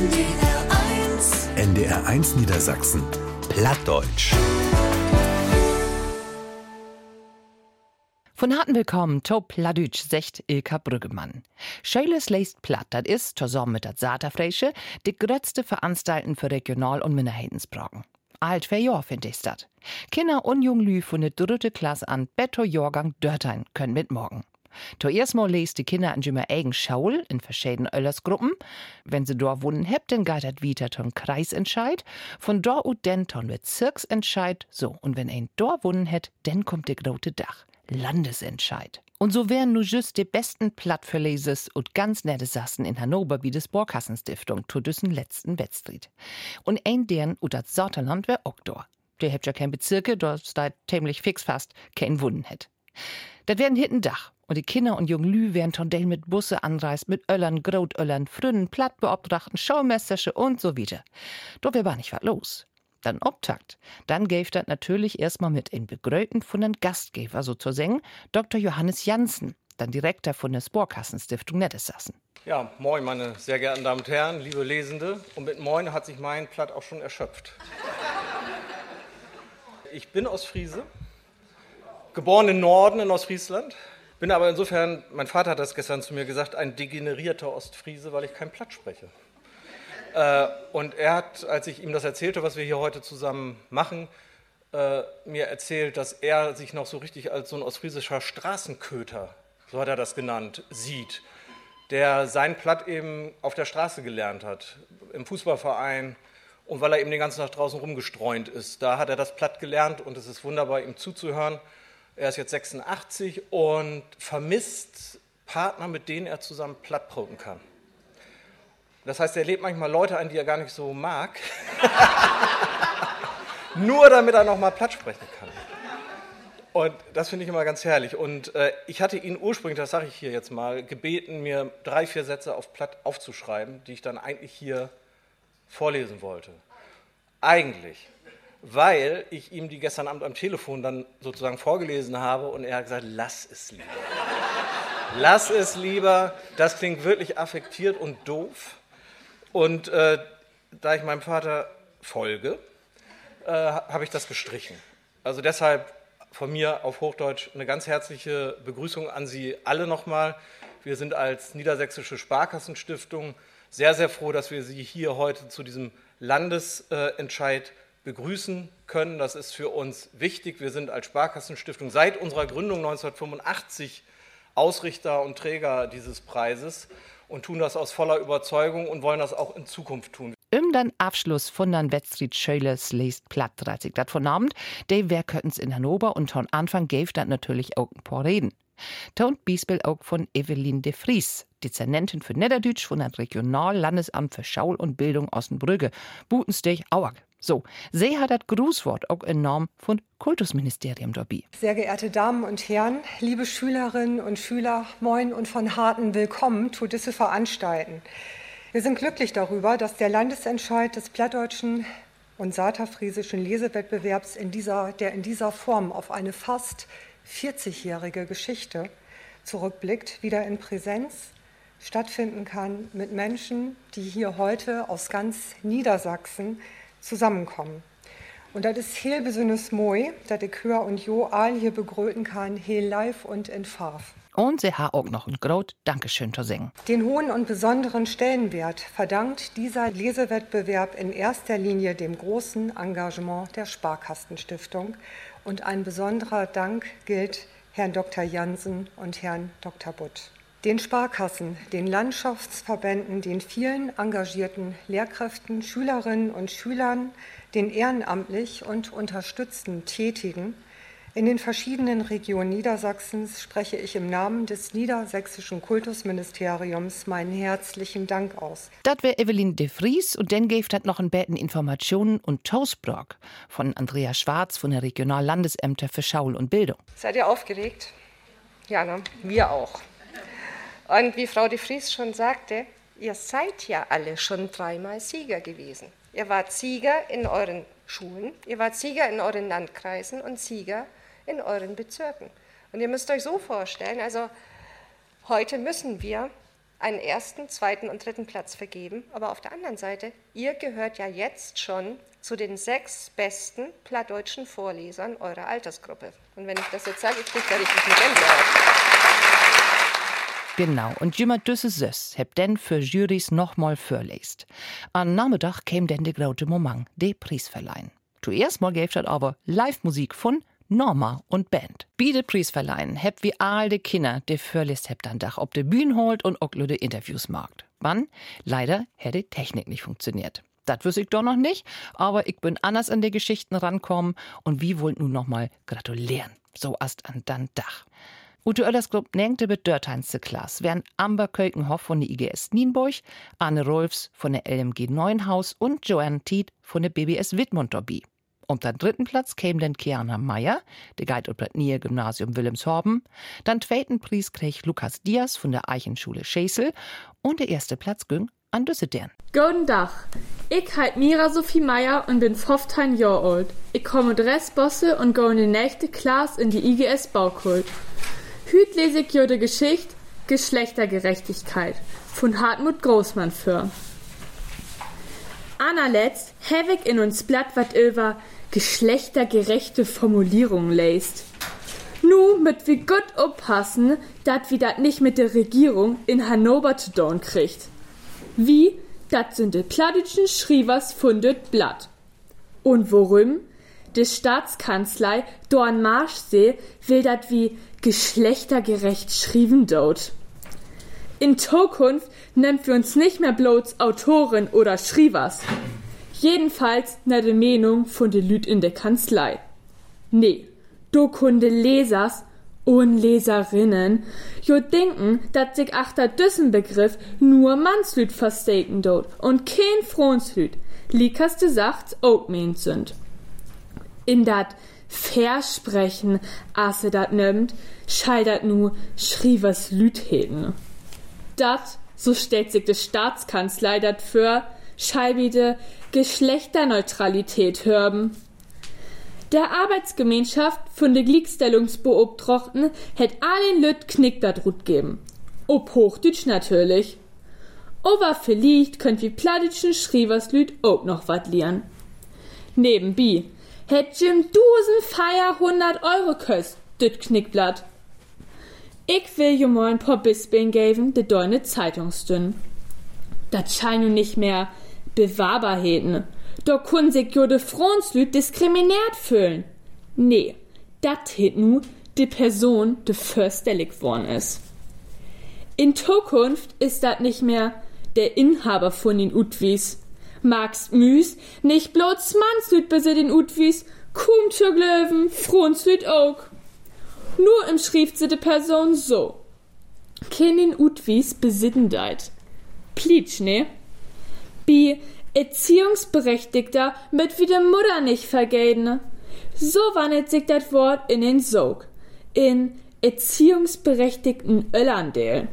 NDR 1 NDR 1 Niedersachsen. Plattdeutsch. Von harten Willkommen to Pladütsch, secht Ilka Brüggemann. Schöles leist platt, das ist, zusammen mit der Saterfreische, die größte Veranstalten für Regional- und Minderheitensprachen. Alt für Jahr find ich dat. Kinder und Junglü von der dritte Klasse an Betto Jahrgang Dörtein können mitmorgen. Zuerst mal lest die Kinder an ihrer eigen Schaul in verschiedenen Öllersgruppen. Wenn sie dort wohnen hebt, dann geht das wieder zum Kreisentscheid. Von dort und dann zum Bezirksentscheid. So, und wenn ein dort wohnen hat, dann kommt der große Dach. Landesentscheid. Und so wären nu just die besten Plattverleses und ganz nette Sassen in Hannover wie des Borkassenstiftung zu düssen letzten Wettstreet. Und ein deren ut das Sauterland auch da. Der hebt ja kein Bezirke, dort da ziemlich fix fast kein Wunden hätt. Das wären hitten Dach. Und die Kinder und jungen Lü wären Tondell mit Busse anreist, mit Öllern, Grotöllern, Frünnen, Plattbeobtrachten, Schaumessersche und so weiter. Doch wär war nicht was los. Dann Obtakt. Dann gäf das natürlich erstmal mit in Begröten von den Gastgeber so zu singen, Dr. Johannes Janssen, dann Direktor von der Sporkassenstiftung Nettesassen. Ja, moin, meine sehr geehrten Damen und Herren, liebe Lesende. Und mit moin hat sich mein Platt auch schon erschöpft. Ich bin aus Friese, geboren im Norden in Ostfriesland, bin aber insofern, mein Vater hat das gestern zu mir gesagt, ein degenerierter Ostfriese, weil ich kein Platt spreche. Äh, und er hat, als ich ihm das erzählte, was wir hier heute zusammen machen, äh, mir erzählt, dass er sich noch so richtig als so ein ostfriesischer Straßenköter, so hat er das genannt, sieht, der sein Platt eben auf der Straße gelernt hat, im Fußballverein und weil er eben den ganzen Tag draußen rumgestreunt ist. Da hat er das Platt gelernt und es ist wunderbar, ihm zuzuhören. Er ist jetzt 86 und vermisst Partner, mit denen er zusammen Platt proben kann. Das heißt, er lebt manchmal Leute ein, die er gar nicht so mag, nur damit er noch mal platt sprechen kann. Und das finde ich immer ganz herrlich. Und äh, ich hatte ihn ursprünglich, das sage ich hier jetzt mal, gebeten, mir drei, vier Sätze auf Platt aufzuschreiben, die ich dann eigentlich hier vorlesen wollte. Eigentlich, weil ich ihm die gestern Abend am Telefon dann sozusagen vorgelesen habe und er hat gesagt, lass es lieber. lass es lieber, das klingt wirklich affektiert und doof. Und äh, da ich meinem Vater folge, äh, habe ich das gestrichen. Also deshalb von mir auf Hochdeutsch eine ganz herzliche Begrüßung an Sie alle nochmal. Wir sind als Niedersächsische Sparkassenstiftung sehr, sehr froh, dass wir Sie hier heute zu diesem Landesentscheid begrüßen können. Das ist für uns wichtig. Wir sind als Sparkassenstiftung seit unserer Gründung 1985 Ausrichter und Träger dieses Preises und tun das aus voller Überzeugung und wollen das auch in Zukunft tun. Im dann Abschluss von den Wettstreet Schölers lest platt 30 dat Abend, de Werköttens in Hannover und von Anfang gäf dann natürlich auch ein paar Reden. Ton Biesbel auch von Evelyn de Vries, Dezernentin für Niederdütsch von dem Regionallandesamt für Schaul und Bildung Ossenbrügge, Butenstech Auag. So, sie hat das Grußwort auch enorm von Kultusministerium dabei. Sehr geehrte Damen und Herren, liebe Schülerinnen und Schüler, moin und von harten Willkommen zu diese Veranstalten. Wir sind glücklich darüber, dass der Landesentscheid des plattdeutschen und saterfriesischen Lesewettbewerbs, in dieser, der in dieser Form auf eine fast 40-jährige Geschichte zurückblickt, wieder in Präsenz stattfinden kann mit Menschen, die hier heute aus ganz Niedersachsen zusammenkommen. Und das ist heel besonders moi, dass ich Hör und Jo all hier begröten kann, heel live und in Farb. Und sie hat auch noch ein groß Dankeschön zu singen. Den hohen und besonderen Stellenwert verdankt dieser Lesewettbewerb in erster Linie dem großen Engagement der Sparkastenstiftung. Und ein besonderer Dank gilt Herrn Dr. Jansen und Herrn Dr. Butt. Den Sparkassen, den Landschaftsverbänden, den vielen engagierten Lehrkräften, Schülerinnen und Schülern, den ehrenamtlich und unterstützten Tätigen, in den verschiedenen Regionen Niedersachsens spreche ich im Namen des Niedersächsischen Kultusministeriums meinen herzlichen Dank aus. Das wäre Evelyn de Vries und dann gäbe das noch ein Betten Informationen und Toastbrock von Andrea Schwarz von der Regionallandesämter für Schaul und Bildung. Seid ihr aufgeregt? Ja, ne? wir auch. Und wie Frau de Vries schon sagte, ihr seid ja alle schon dreimal Sieger gewesen. Ihr wart Sieger in euren Schulen, ihr wart Sieger in euren Landkreisen und Sieger in euren Bezirken. Und ihr müsst euch so vorstellen, also heute müssen wir einen ersten, zweiten und dritten Platz vergeben. Aber auf der anderen Seite, ihr gehört ja jetzt schon zu den sechs besten plattdeutschen Vorlesern eurer Altersgruppe. Und wenn ich das jetzt sage, ich kriege da richtig eine Gänsehaut. Genau, und jimmer düsse Sös heb denn für Jurys nochmal vorlest. Am Nachmittag käm denn de grote Moment, de Preisverleihen. Zuerst mal gäb aber Live-Musik von Norma und Band. Biede Preisverleihen heb wie all de Kinder, de Förlist heb dann Dach ob de Bühnen holt und auch de Interviews magt. Wann? Leider hätte Technik nicht funktioniert. Das wüsste ich doch noch nicht, aber ich bin anders an die Geschichten rankommen und wie wollt nun noch mal gratulieren. So erst an dann Dach. Ute Oellersklub nängte mit Dörteinste Klasse, während Amber Kölkenhoff von der IGS Nienburg, Anne Rolfs von der LMG Neuenhaus und Joanne Tiet von der BBS Wittmund dabei. Um den dritten Platz käme dann Kiana Meyer, der Guide und Nähe Gymnasium Wilhelmshorben. Dann zweiten Preis krieg Lukas Diaz von der Eichenschule Schäsel und der erste Platz ging an Düsseldorf. Guten Tag. Ich heiße Mira Sophie Meyer und bin 15 Jahre alt. Ich komme Dressbosse und gehe in die nächste Klasse in die IGS Baukult. Hüt lese ich die Geschichte Geschlechtergerechtigkeit von Hartmut Großmann für. Anerletzt ich in uns Blatt wat über geschlechtergerechte Formulierungen läst. Nu mit wie gut oppassen, dat wie dat nicht mit der Regierung in Hannover zu tun kriegt. Wie, dat sind de plattischen Schrievers fundet Blatt. Und worum? De Staatskanzlei Dorn Marschsee will dat wie geschlechtergerecht schrieben dort. In Zukunft nennt wir uns nicht mehr bloß Autorin oder Schrievers. Jedenfalls na de Meinung von de Lüt in der Kanzlei. Nee, do kunde Lesers und Leserinnen jo denken, dat sich achter düssen Begriff nur Mannslüt versteken dort und kein Fronslüt, liekaste Sachts auch sind. In dat Versprechen, asse dat nimmt, scheidert nu Schrievers Lütheten. Dat, so stellt sich de Staatskanzlei dat für, scheibide Geschlechterneutralität hörben. Der Arbeitsgemeinschaft von de Glickstellungsbeobtrochten hätt allen Lüt Knick dat Rut geben. Ob Hochdütsch natürlich. Aber vielleicht könnt wie plattischen Schrieverslüt auch noch wat lieren. Nebenbei hätt Jim Dusen Feier 100 Euro köst, düt Knickblatt. Ich will jo ein paar Bisping geben, de deine Zeitungsdünn. Dat scheint nicht mehr Bewahrbarheden. Da kun sich jo de Fronslüt diskriminiert fühlen. Nee, dat het nu de Person de förstellig worden is. In Zukunft ist dat nicht mehr der Inhaber von den Utwis. Magst müs, nicht bloß Mannslüt besit den Utwis, kum zur Glöwen, Fronslüt auch. Nur im schrift sie de Person so. Kennen Utwis besitten deit. Plitsch, ne? Bi Erziehungsberechtigter mit wie de Mutter nicht vergelten. So wandelt sich das Wort in den Sog. In erziehungsberechtigten Öllandel.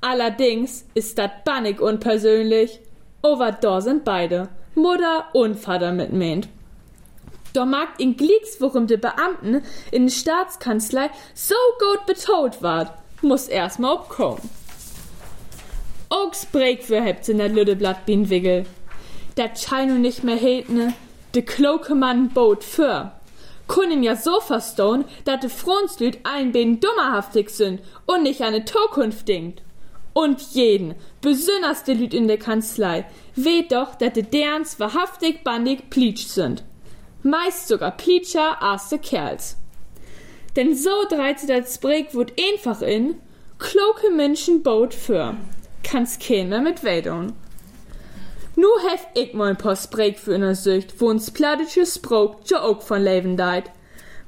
Allerdings ist das bannig unpersönlich. Over da sind beide, Mutter und Vater mit meint. Da mag in Glicks, worum de Beamten in der Staatskanzlei so gut betont ward, muss erstmal obkommen. Oaks Break für hebt in der Lüdeblatt Bienwickel. Dat scheint nicht mehr hetne, de kloke Mann bot für. Kunnen ja so verstehen, dat de Fronslüt ein Bein dummerhaftig sind und nicht an de Zukunft denkt. Und jeden, besonders de Lüt in der Kanzlei, weht doch, dat de derns wahrhaftig bandig pleatsch sind. Meist sogar pleatscher als de Kerls. Denn so dreht sich das Spreekwoord einfach in, kloke Menschen bot für kann's keiner mit wedeln. Nu hef ich mal ein paar Sprech für eine Sicht, wo uns plattische Sprach ja auch von Leben deit.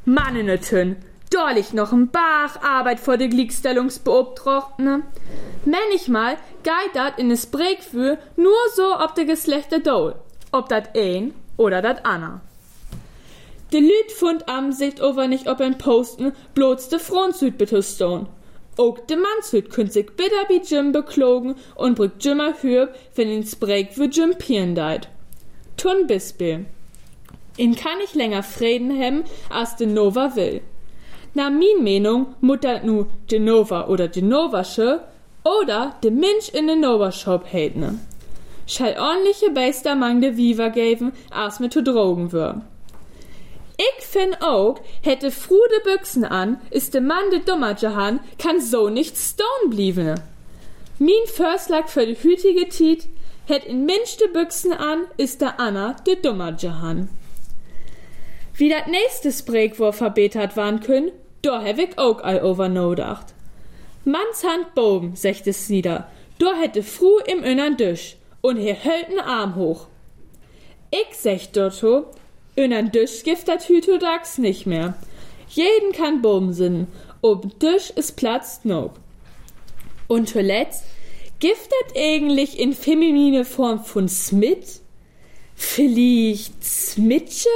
Mannenetön, dorlich noch ein Bach Arbeit vor der Glickstellungsbeobtrochtene. Manchmal geht dat in es Sprech für nur so ob der Geschlechter dol, ob dat ein oder dat Anna. De Lüt fund am Sicht over nicht ob ein Posten bloß de Frontsüd betustone. Auch de Manshüt könnt sich bitter wie Jim beklogen und brückt Jimmer hürb, wenn ins Break für Jim Pieren deit. Tun Bispel. In kann ich länger Frieden hemmen, als de Nova will. Na min Meinung muttert nu de Nova oder de Novasche Oder de Mensch in den Nobershop hätne. Schall ordentliche Beister mang de Viva geben, als mit zu Drogen wür. Ich find auch, hätte frude Büchsen an, ist de Mann de dummer Jahan, kann so nicht stone blieben. Min Förslag für de hütige Tiet, hätt in minchte Büchsen an, ist der Anna de dummer Jahan. Wie dat nächste Spreekwurf verbetert waren können, da hab ich auch all over no dacht. Manns Hand boben, secht es nieder, da hätte fru im innern Düsch und hier hält n Arm hoch. Ich sech dotto, innern Düsch gift dat Hütodax nicht mehr. Jeden kann boben sinnen, ob Düsch is Platz no. Und zuletzt, giftet eigentlich in feminine Form von Smith? Vielleicht Smitsche?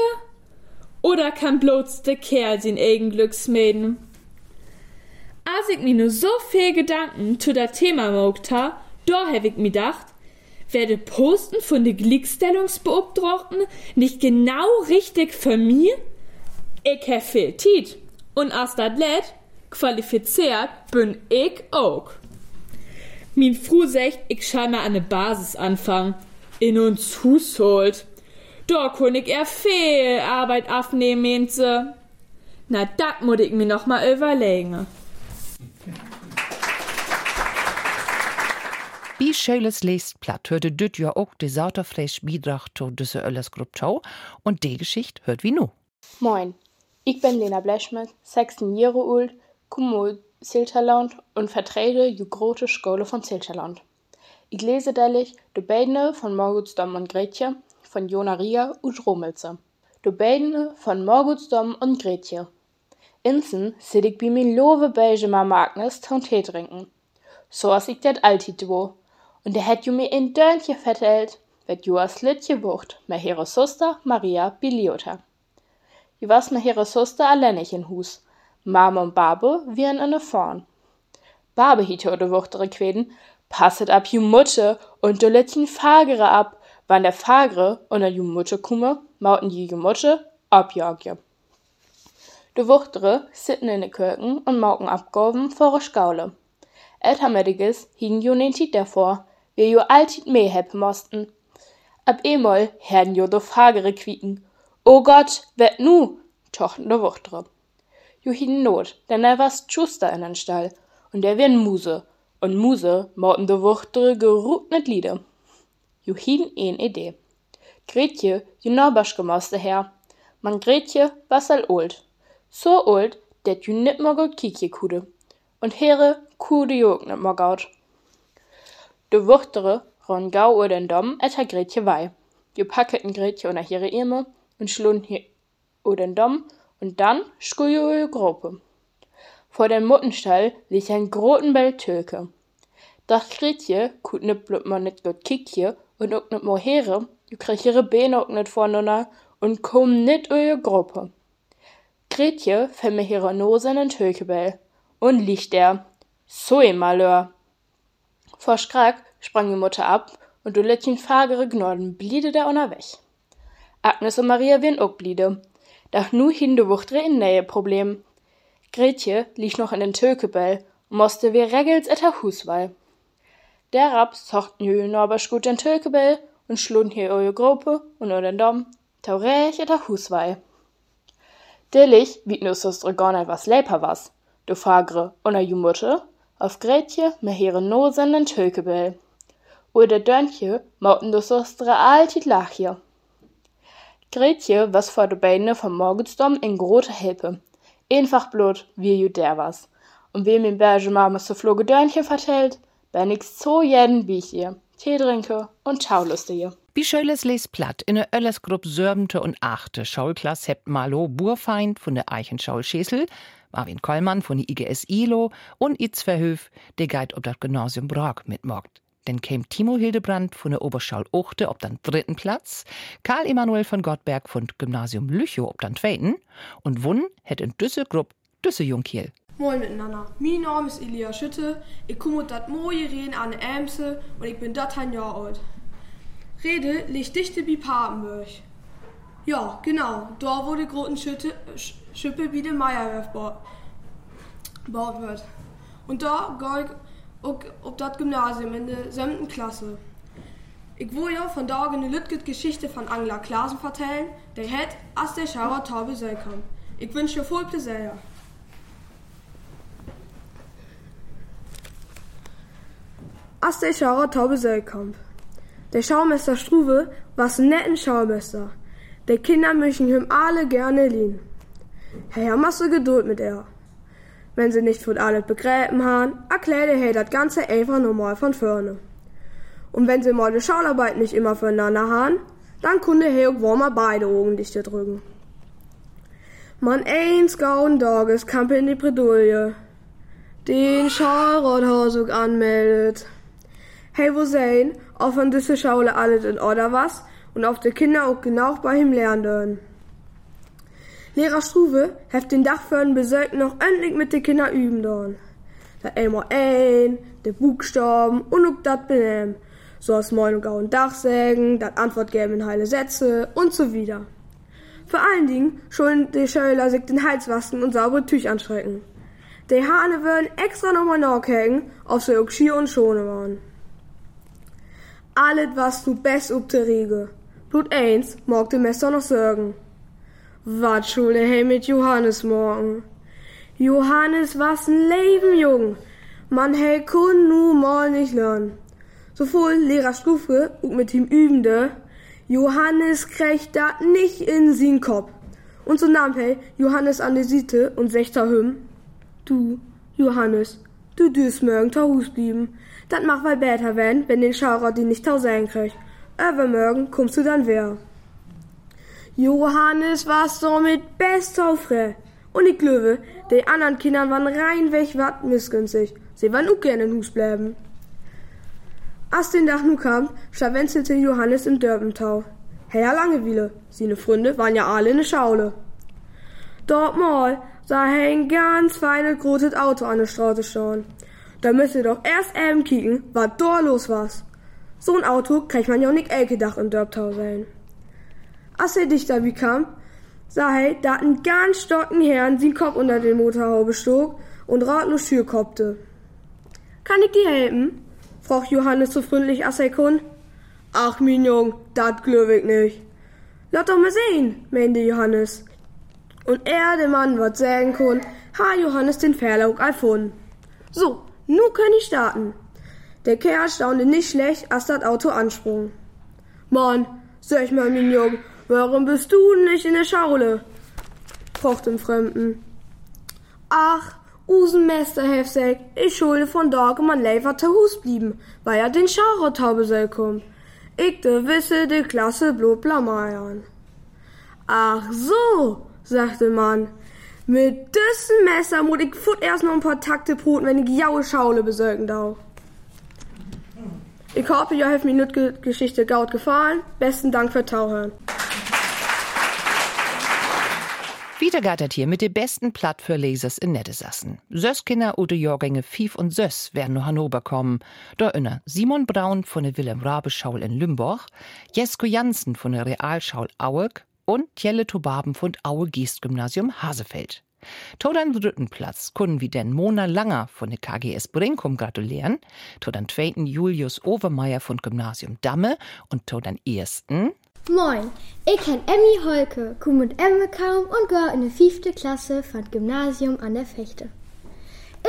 Oder kann bloß der Kerl den eigen Glücks mäden? Als ich mir nur so viel Gedanken zu der Thema mogt ha, da hab ich mir gedacht, werde Posten von de Glickstellungsbeobtrachten nicht genau richtig für mir? Ich hab viel Tiet. Und als dat lädt, qualifiziert bin ich auch. Min Fru sagt, ich schall mal an ne Basis anfangen. In uns Hus. Da kun ich er viel Arbeit aufnehmen, meint sie. Na, dat muss ich mir noch mal überlegen. Wie Schöles lest platt hörte düt ja auch de sauterfresh Beitrag zu düsse Öllers Gruppschau und die Geschichte hört wie nu. Moin, ich bin Lena Blechmet, 16 Jahre alt, komme aus Silterland und vertrete die große Schule von Silterland. Ich lese deilig de beiden von Morgutsdom und Gretje, von Jona Ria und Romelze. De beiden von Morgutsdom und Gretje. Inzen sit ich bei mir lowe beige Mama Agnes und Tee trinken. So as ich dat altit do. Und der hätt ju mir in Dörnche vertellt, wird ju as Littje wucht, me here Suster Maria Biliota. Ju was me here Suster alleinig in Hus. Mama und Babe wiren in ne Vorn. Babe hiete oder wuchtere Queden, passet ab ju Mutte und du Littchen Fagere ab, wann der Fagere und der ju Mutte kumme, mauten die ju Mutte abjagje. De Wuchtere sitten in de Kirken und mauken abgoben vor Skaule. Ältermediges hiegen jo den Tit davor, wir jo altit meh heppen mosten. Ab emol herden jo do Fagere quieken. O Gott, wet nu, tochten de Wuchtere. Jo hieden Not, denn er was Schuster in den Stall, und der wien Muse, und Muse mauten de Wuchtere gerutnet Liede. Jo hieden een Idee. Gretje, jo Norbasch gemoste her. Man Gretje was all old. So old, dat ju nit more gut kiekje kude. Und here kude jo ook nit more gaut. De Wuchtere ron gau o den Dom etter Gretje wei. Jo packeten Gretje unter ihre Irme und schlun hier o den Dom und dann sku jo Gruppe. Vor dem Muttenstall liegt ein groten Bell Türke. Doch Gretje kut nit blub ma nit gut kiekje und ook nit more here, jo krieg ihre Beine ook nit voneinander und nit o ihr Gruppe. Gretje mir ihre Nose in den Türkebell und liegt der. So ein Malheur. Vor Schreck sprang die Mutter ab und du Littchen fagere Gnorden bliede der weg. Agnes und Maria wien ook bliede. Doch nu hin de Wuchtre in Nähe Problem. Gretje liegt noch in den Türkebell und musste wie Regels etter Huswei. Der Raps zochten jü Norbersch gut den Türkebell und schlun hier eure Gruppe und o den Dom, taurech etter Huswei. Dillig wie nu Sustre Gonne was leper was, du fagre und a Mutte, auf Gretje me here Nose in den Türkebell. O der Dörnche mauten du Sustre altit Lachje. Gretje was vor de Beine vom Morgensdom in grote Hilpe. Einfach blut, wie ju der was. Und wem im Berge Mama so floge Dörnche vertellt, ben nix so jeden ihr. Tee trinke und Schauluste ihr. Wie Schöles les platt in der Öllersgrupp Sörbente und Achte Schaulklass hebt Malo Burfeind von der Eichenschaulschäsel, Marvin Kollmann von der IGS ILO und Itz Verhöf, der Guide ob das Gymnasium Brock mitmogt. Dann käm Timo Hildebrand von der Oberschaul Uchte ob dann dritten Platz, Karl Emanuel von Gottberg von Gymnasium Lüchow ob dann zweiten und Wunn hätt in Düsse Grupp Düsse Jungkiel. Moin miteinander. Mein Name ist Elia Schütte. Ich komme aus dat mooie Rehen an Emse und ich bin dat ein Jahr alt. Rede liegt dichte bei Papenburg. Ja, genau. Da wo die großen Schütte, Sch Schippe wie der Meierwerf gebaut wird. Und da geh ich auch auf das Gymnasium in der 7. Klasse. Ich will ja von da eine Lütget Geschichte von Angela Klasen vertellen, der hat, als der Schauer Taube sei kam. Ich wünsche voll Pläsier. Als der Schauer Taube sei kam. Der Schaumeister Struve war ein netten Schaumeister. Die Kinder möchten ihm alle gerne lieben. Ja, machst du Geduld mit er. Wenn sie nicht von alles begräben haben, erklärte er das Ganze einfach normal von vorne. Und wenn sie mal die Schaularbeit nicht immer füreinander haben, dann konnte er auch warmer beide Augen dichter drücken. Man eins gauen Tages kam in die Bredouille. Den Schalrothaus auch anmeldet. Hey, wo sehen, ob von diese Schaule alles in Order was und auf die Kinder auch genau bei ihm lernen. Lehrer Struve heft den Dachförden besorgt noch endlich mit den Kindern üben dorn. Da einmal ein, de Buchstaben und auch dat benehmen. So als Moin und Gau und Dach sägen, dat Antwort geben in heile Sätze und so wieder. Vor allen Dingen schulden die Schüler sich den Hals waschen und saubere Tüch anstrecken. Die Hahne würden extra nochmal nachhängen, ob sie auch schier und schone waren. Alles was du best ob der Riege. Blut eins mag dem Messer noch sorgen. Wat Schule hey mit Johannes morgen. Johannes was ein Leben, Jung. Man hey kun nu mal nicht lernen. Sowohl Lehrer Stufe und mit ihm Übende, Johannes kriegt dat nicht in sin Kopf. Und so nahm hey Johannes an die Siete und sechter hüm. Du, Johannes, du düst morgen zu Hus blieben. Dat mach weil besser wenn, wenn den Schaurer die nicht tau sein kriegt. Übermorgen kommst du dann wer. Johannes war somit best aufre. Und ich glaube, die anderen Kinder waren reinweg wat missgünstig. Sie waren auch gerne in Hus bleiben. Als den Dach nu kam, scharwenzelte Johannes im Dörbentau. Herr Langewiele, seine Freunde waren ja alle in der Schaule. Dort mal sah er ein ganz feines großes Auto an der Straße stehen. Da müsste doch erst eben kicken, was da los was. So ein Auto kriegt man ja auch nicht elke Dach im Dörbtau sein. Als er dichter wie kam, sah er, da ein ganz stocken Herrn sin Kopf unter den Motorhaube stog und ratlos Schür koppte. Kann ich dir helfen? fragt Johannes so freundlich als er kun. Ach, mein Jung, dat glöw ich nicht. Lass doch mal sehen, meinte Johannes. Und er, der Mann, wat sagen kun, ha Johannes den Verlaug erfunden. So, nu können ich starten. Der Kerl staunte nicht schlecht, als das Auto ansprung. Mann, sag mal, mein Jung, warum bist du nicht in der Schaule? fragt dem Fremden. Ach, Usen Mesterhefsäg, ich schulde von Dage man Lever zu Hus blieben, weil er den Scharrotaube soll kommen. Ich de wisse de Klasse blot blameiern. Ach so, sagte man. Mit düssen Messer muss ich fut erst noch ein paar Takte broten, wenn ich jaue Schaule besorgen darf. Ich hoffe, ihr habt mir die Geschichte gaut gefallen. Besten Dank für Tauhören. Wieder gattert hier mit de besten Platt für Lesers in Nettesassen. Söskinder oder Jahrgänge Fief und Söss werden nur Hannover kommen. Da inner Simon Braun von der Wilhelm Rabe Schaul in Lümborg, Jesko Jansen von der Realschaul Aueg und Jelle Tobaben von Aue Geest Gymnasium Hasefeld. To den dritten Platz können wir den Mona Langer von der KGS Brinkum gratulieren, to den zweiten Julius Overmeier von Gymnasium Damme und to den ersten Moin, ich kenn Emmy Holke, komm mit Emme kaum und geh in die fünfte Klasse von Gymnasium an der Fechte.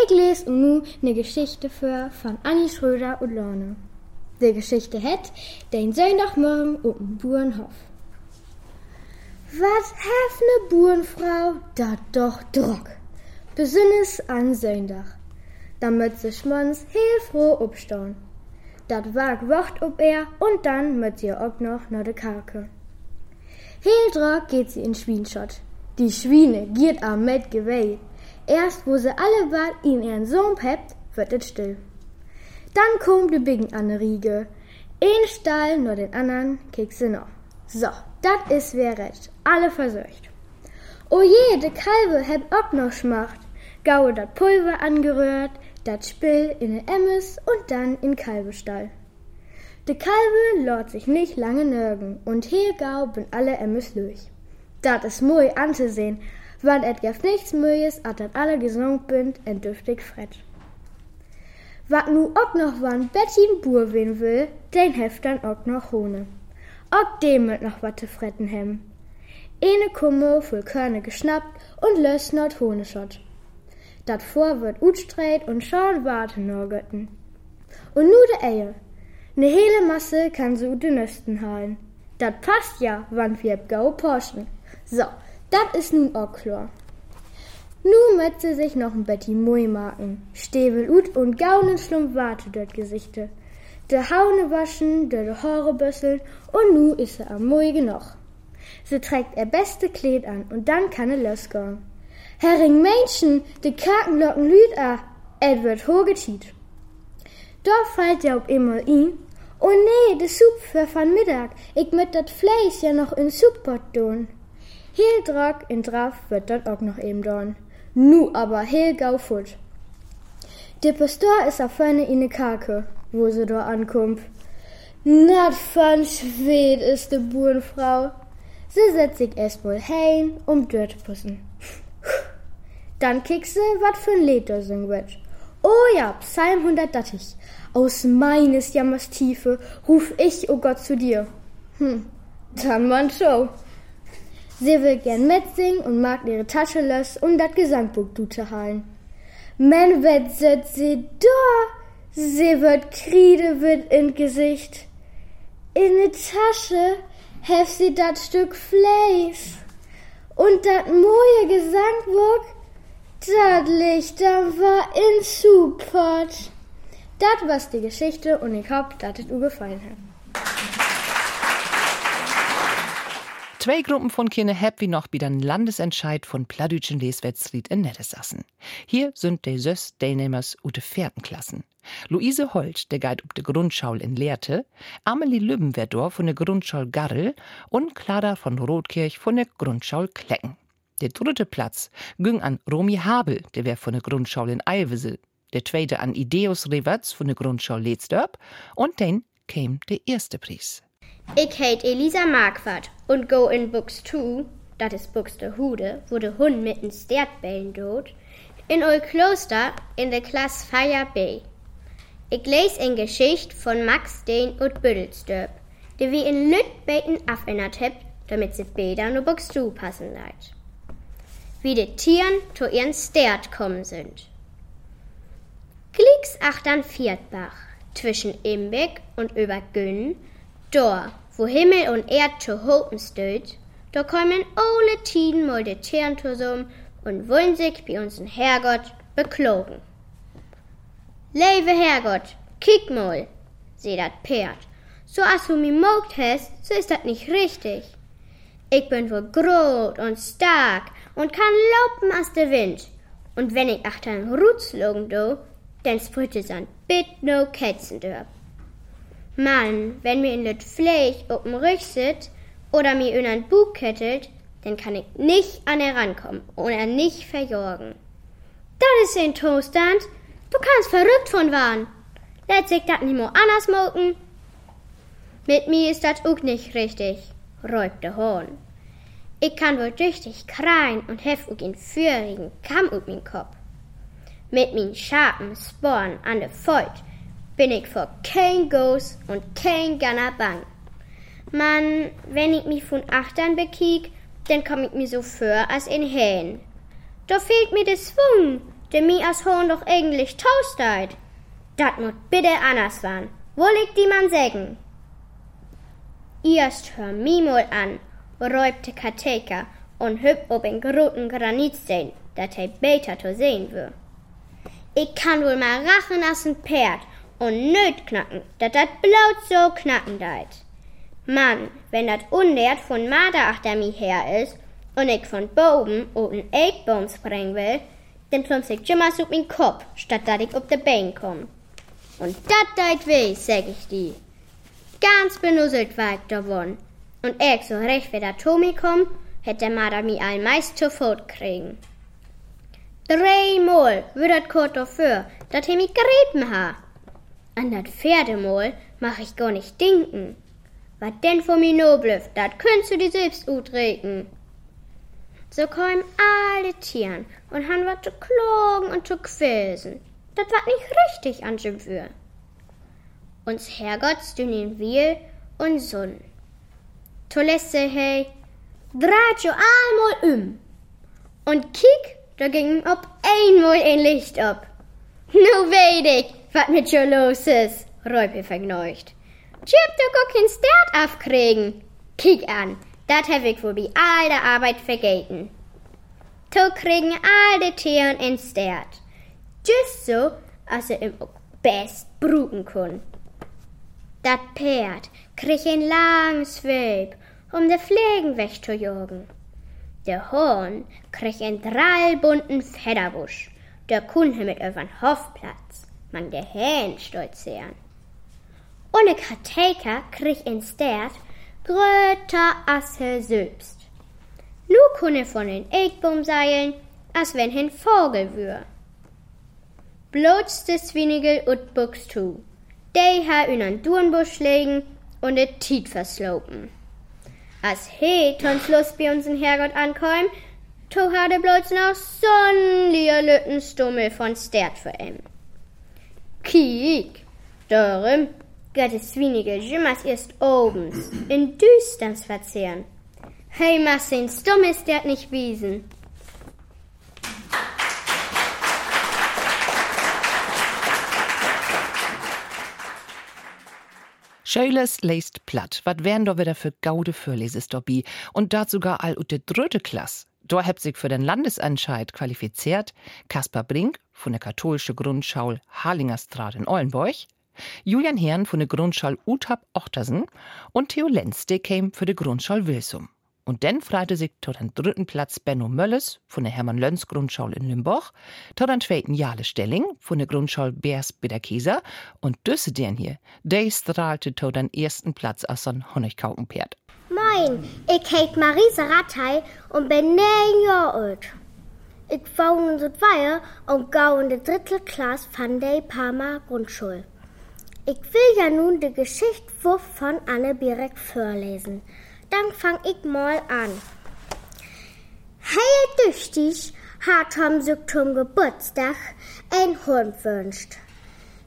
Ich lese nu ne Geschichte für von Anni Schröder und Lorne. Die Geschichte het den Sonntagmorgen um den Burenhof. Was hef ne Burenfrau dat doch drock. Besünnes an Sonntag. Damit sich mons heel froh upstauen. Dat war wacht op er und dann mit sie auch noch na de Karke. Heel drock geht sie in Schwienschott. Die Schwiene giert am mit Gewei. Erst wo sie alle bald in ihren Sohn hebt, wird es still. Dann kommt de Biggen an de Riege. Ein Stall nur den anderen kick sie noch. So, dat is wer recht. Alle verseucht. O je, de Kalbe heb auch noch schmacht. Gaue dat Pulver angerührt, dat Spill in den Emmes und dann in Kalbestall. De Kalbe lort sich nicht lange nirgen und hier gau bin alle Emmes durch. Dat is moi anzusehen, wann et gef nichts Mühes, at dat alle gesund bünd en düftig fret. Wat nu ook noch wann Betty in Bur wen will, den heft dann auch noch ohne. Auch dem wird noch wat zu fretten hem. Eine Kumme voll Körne geschnappt und löst not Honeschott. Dat vor wird utstreit und schon warte nur Götten. Und nu de Ehe. Ne hele Masse kann so de Nösten halen. Dat passt ja, wann wir gau porschen. So, dat is nun auch klar. Nu möcht sie sich noch ein Betty Mui marken. Stevel ut und gaunen Schlumpf warte dort Gesichte. De Haune waschen, de, de Haare büsseln und nu is sie am Mui genug. Sie trägt ihr beste Kleid an und dann kann er losgehen. Herring Menschen, de Kakenlocken lüd a, et wird hochgetiet. Da fällt ja ob immer ihn. Oh nee, de Sup für van Mittag. Ich mit dat Fleisch ja noch in Suppot tun. Heel Drag in Draf wird dat auch noch eben dorn. Nu aber heel gau fut. Der Pastor ist auf vorne in ne Kake, wo sie da ankommt. Nat van Schwed ist de Burenfrau. Sie setzt sich erstmal heim, um dort pussen. Dann kick sie, wat für ein Lied da singen. Oh ja, Psalm 130. Aus meines Jammers Tiefe ruf ich, o oh Gott, zu dir. Hm, dann man Show. Sie will gern mitsingen und mag ihre Tasche lös, um dat Gesangbuch du zu halen. Men wird sitzt sie da, sie wird Kriede wird in Gesicht. In ne Tasche hef sie dat Stück Fleisch. Und dat moje Gesangbuch, dat Licht da war in Support. Dat was die Geschichte und ich hoffe, dass es gefallen hat. Zwei Gruppen von Kirne hab wie noch wieder ein Landesentscheid von Pladütschen Leswetsried in Nettesassen. Hier sind die Sös Teilnehmers ute vierten Klassen. Luise Holt, der Guide up de Grundschule in Lehrte, Amelie Lübbenwerdor von der Grundschule Garrel und Clara von Rotkirch von der Grundschule Klecken. Der dritte Platz ging an Romy Habel, der wär von der Grundschule in Eilwissel. Der zweite an Ideus Reverts von der Grundschule Leetsdorp und dann käm der erste Preis. Ich heit Elisa Marquardt und go in Books 2, dat is Books de Hude, wo de Hund mitten Stertbällen dot, in ol Kloster in de Klasse Fire B. Ich les in Geschicht von Max Dehn und Büdelsdörp, die wie in Lütbeten affändert hebt, damit sie Bäder nur Books 2 passen leid. Wie de Tieren to ihren Stert kommen sind. Glicks achtern Viertbach, zwischen Imbeck und über Günn, Dor, wo Himmel und Erd zu hopen stöht, da kommen alle Tiden mal de Tieren zusammen und wollen sich bei unseren Herrgott beklogen. Lebe Herrgott, kick mal, seh dat Pferd. So as du mi mogt hast, so ist dat nicht richtig. Ich bin wohl groß und stark und kann laufen als der Wind. Und wenn ich achter einen Rutz logen do, dann sprüht es an bit no Kätzen dörp. Mann, wenn mir in Lüt Fleisch op'm Rück sit oder mir in ein Bug kettelt, dann kann ich nicht an er rankommen oder nicht verjorgen. Das ist ein Toaststand. Du kannst verrückt von waren. Lässt sich dat mehr anders moken. Mit mir ist dat auch nicht richtig, räubt der Horn. Ich kann wohl tüchtig kreien und hef auch in führigen Kamm um min Kopf. Mit min scharfen Sporen an de Feut bin ich vor kein Ghost und kein Gunner bang. Mann, wenn ich mich von Achtern bekiek, dann komm ich mir so für als in Hähn. Da fehlt mir der Schwung, der mir als Horn doch eigentlich tausteit. Dat muss bitte anders waren. Wo liegt die man sägen? Erst hör mi mal an, räubte Kateka und hüb ob en groten Granitstein, dat er beter zu sehen wür. Ich kann wohl mal rachen as ein Pferd und nöt knacken, dat dat blaut so knacken deit. Mann, wenn dat Unwert von Marder achter mi her is und ich von boben oben Eckbaum sprengen will, dann plumps ich jimmers auf min Kopf, statt dat ich op de Bein komm. Und dat deit weh, sag ich die. Ganz benusselt war ich davon. Und ich so recht wie der Tommy komm, hätt der Marder mi all meist zu Fot kriegen. Dreimal wird dat Kurt dafür, dat he mi gereten ha. An dat Pferdemol mach ich gar nicht denken. Was denn von mir noblöf, dat könntest du dir selbst utregen. So kommen alle Tieren und han wat zu klagen und zu quäsen. das war nicht richtig an für. Uns Herrgotts dünnen wir und Sonn. Tolesse hey, dreht jo einmal um. Und kick, da ging ob einmal ein Licht ab. Nu weet ich, wat mit jo los is, Räupe vergneucht. Chip, du guck kein Start aufkriegen. Kick an, dat hab ich wohl bei all der Arbeit vergeten. To kriegen all de Tieren in Start. Just so, als er im best bruten kun. Dat Pferd krieg ein langes Web, um de Pflegen wegzujagen. Der Horn krieg ein drallbunten Federbusch. Der Kunde mit öfern Hofplatz, man der Hähn stolzieren. Ohne Karteker krieg ein Stert gröter Asse selbst. Nu kunne von den Eckbaum seilen, als wenn hin Vogel wür. Bloß des Winigel ut Buchs tu. Dei ha in an Dornbusch legen und et Tiet verslopen. Als he tons Lust bei uns in Herrgott ankommen, to hatte bloß noch so'n Lütten Stummel von Stert für em. Kiek, darum gehört es wenige Jimmers erst obens, in Düsterns verzehren. Hey, Massin, stumm ist der nicht wiesen. Schöles leist platt. Wat wären da wieder für gaude Vorleses dabei? Und dat sogar all ut de dritte Klasse. Da hebt sich für den Landesentscheid qualifiziert Kaspar Brink von der katholischen Grundschule Harlingerstraat in Ollenburg, Julian Herrn von der Grundschule Utab Ochtersen und Theo Lenz, der käme für die Grundschule Wilsum. Und dann freite sich tot den dritten Platz Benno Mölles von der Hermann Lönz Grundschule in Limburg, tot den zweiten Jale Stelling von der Grundschule Beers Biederkieser und düsse den hier, der strahlte tot den ersten Platz aus so ein Honigkaukenpferd. Moin, ich heet Marisa Rattei und bin neun Jahre alt. Ich wohne in Südweier und gau in der dritte Klasse von der Parma Grundschule. Ich will ja nun die Geschichte von Anne Birek vorlesen. Dann fang ich mal an. Hey, düchtig hat sich zum Geburtstag ein Hund wünscht.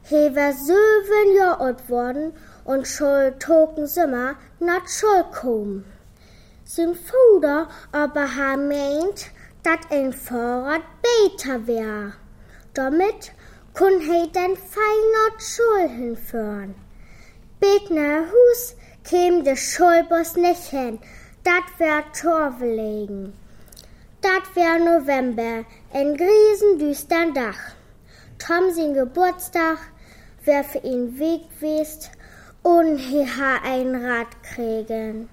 He war sieben Jahre alt worden und soll token Simmer nach Schul kommen. Sein Vater aber hat meint, dat ein Fahrrad besser wär. Damit kun he dann fein nach Schul hinführen. Betner Hus käm de Schulbus nicht hin. Dat wär Torvelegen. Dat wär November, ein riesendüstern Dach. Tom sein Geburtstag wär für ihn Weg gewesen und he ha ein Rad kriegen.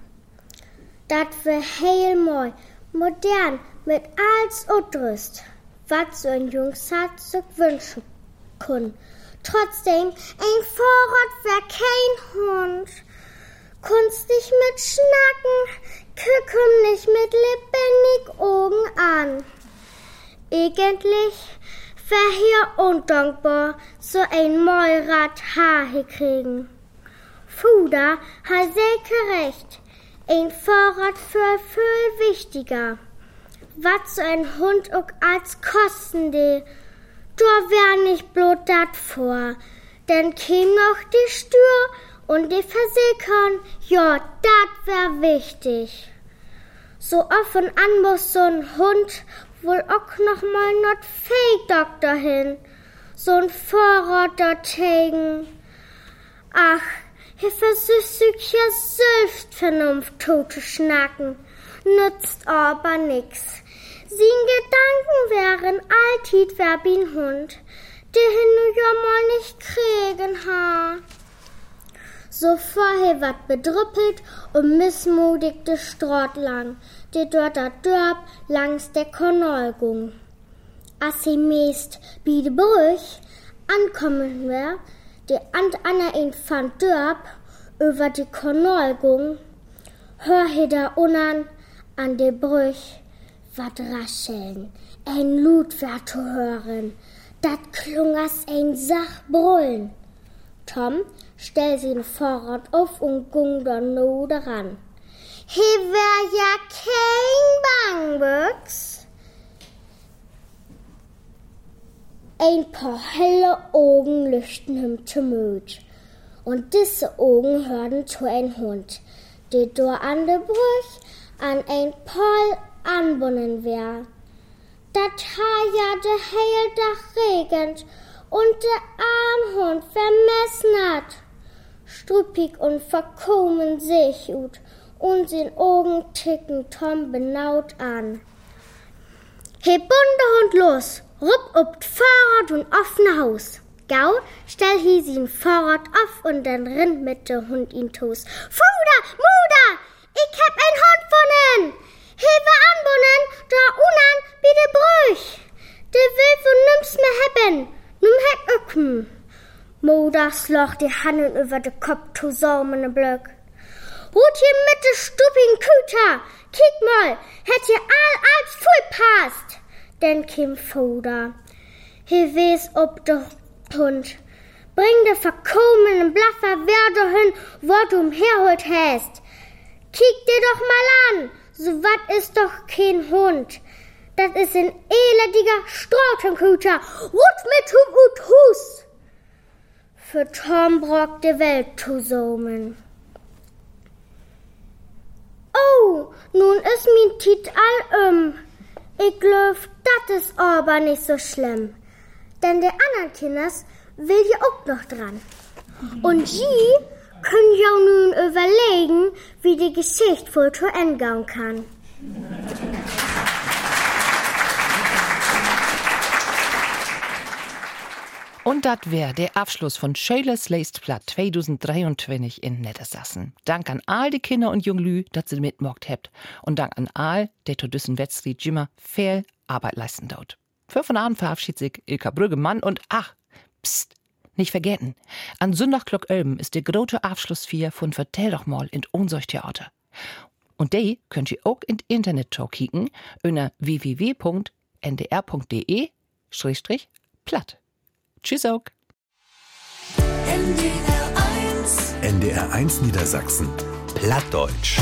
Dat wär heil moi, modern, mit als Utrüst, wat so ein Jungs hat sich wünschen kun. Trotzdem, ein Vorrat wär kein Hund kunst nicht mit Schnacken, kücken nicht mit lebendig Augen an. Eigentlich wär hier undankbar, so ein Mäurat Haar kriegen. Fuda hat sehr recht, ein Vorrat für viel wichtiger. Was so ein Hund auch als Kosten de, da wär nicht bloß dat vor, denn käm noch die Stür und die versickern, ja, dat wär wichtig. So offen an muss so ein Hund wohl auch noch mal not Fake-Doktor hin, so ein Vorrat dorthin. Ach, hier versüßt sich ja selbst Vernunft tote Schnacken, nützt aber nix. Sien Gedanken wären altit wer bin Hund, der hin ja mal nicht kriegen ha so vorher wat bedrüppelt und missmutig de Strott lang, die dort a Dörp langs der Kanal gung. As sie meest de Brüch ankommen wär, die and Anna in van Dörp über die Kanal gung, hör he da unan an de Brüch wat rascheln, ein Lut zu hören, dat klung as ein Sach brüllen. Tom stell sein Fahrrad auf und ging dann nur daran. He wär ja kein Bangbüchs. Ein paar helle Augen leuchten ihm zu Mut. Und diese Augen hörten zu ein Hund, der dort an der Brüch an ein Paul anbunden wär. Dat ha ja de heil Dach regend und der Armhund vermessnert. Struppig und verkommen sich ut und sin Augen ticken Tom benaut an. He Bundehund los, rupp ob Fahrrad und offene Haus. Gau, stell hi sin Fahrrad auf und dann rinnt mit der Hund ihn tos. Fuder, Muder, ich hab ein Hund vonnen! Hewe anbunnen, da unan de Brüch. De will von nimm's mehr hebben, nimm heck öcken. Muder sloch die Handen über de Kopf zusammen Blöck. Rut hier mit de stuppigen Küter, kick mal, hätt ihr all als voll passt. Denn kim Fuder. He weiß ob der Hund. Bring de verkommenen Blaffer wer dahin, wo du umherholt hast. Kick dir doch mal an, so wat ist doch kein Hund. Das ist ein elendiger Strautenkuter. Rut mit Hum und Hus. Für Tom Brock die Welt zusammen. Oh, nun ist mein Tit all um. Ich glaub, das ist aber nicht so schlimm. Denn der anderen Kinders will ja auch noch dran. Und sie können ja nun überlegen, wie die Geschichte wohl zu Ende gehen kann. Und das wär der Abschluss von Schölers Leistblatt 2023 in Niedersassen. Dank an all die Kinder und Junglü, dass sie mitmogt habt. Und dank an all, der zu düssen Wetzli Jimmer viel Arbeit leisten dort. Für von Abend verabschiedet sich Ilka Brüggemann und ach, pst, nicht vergessen. An Sonntag Glock Ölben ist der große Abschlussfeier von Vertell doch mal in unserem Theater. Und die könnt ihr auch in Internet kicken unter www.ndr.de-platt. Tschüss auch. NDR 1 Niedersachsen. Plattdeutsch.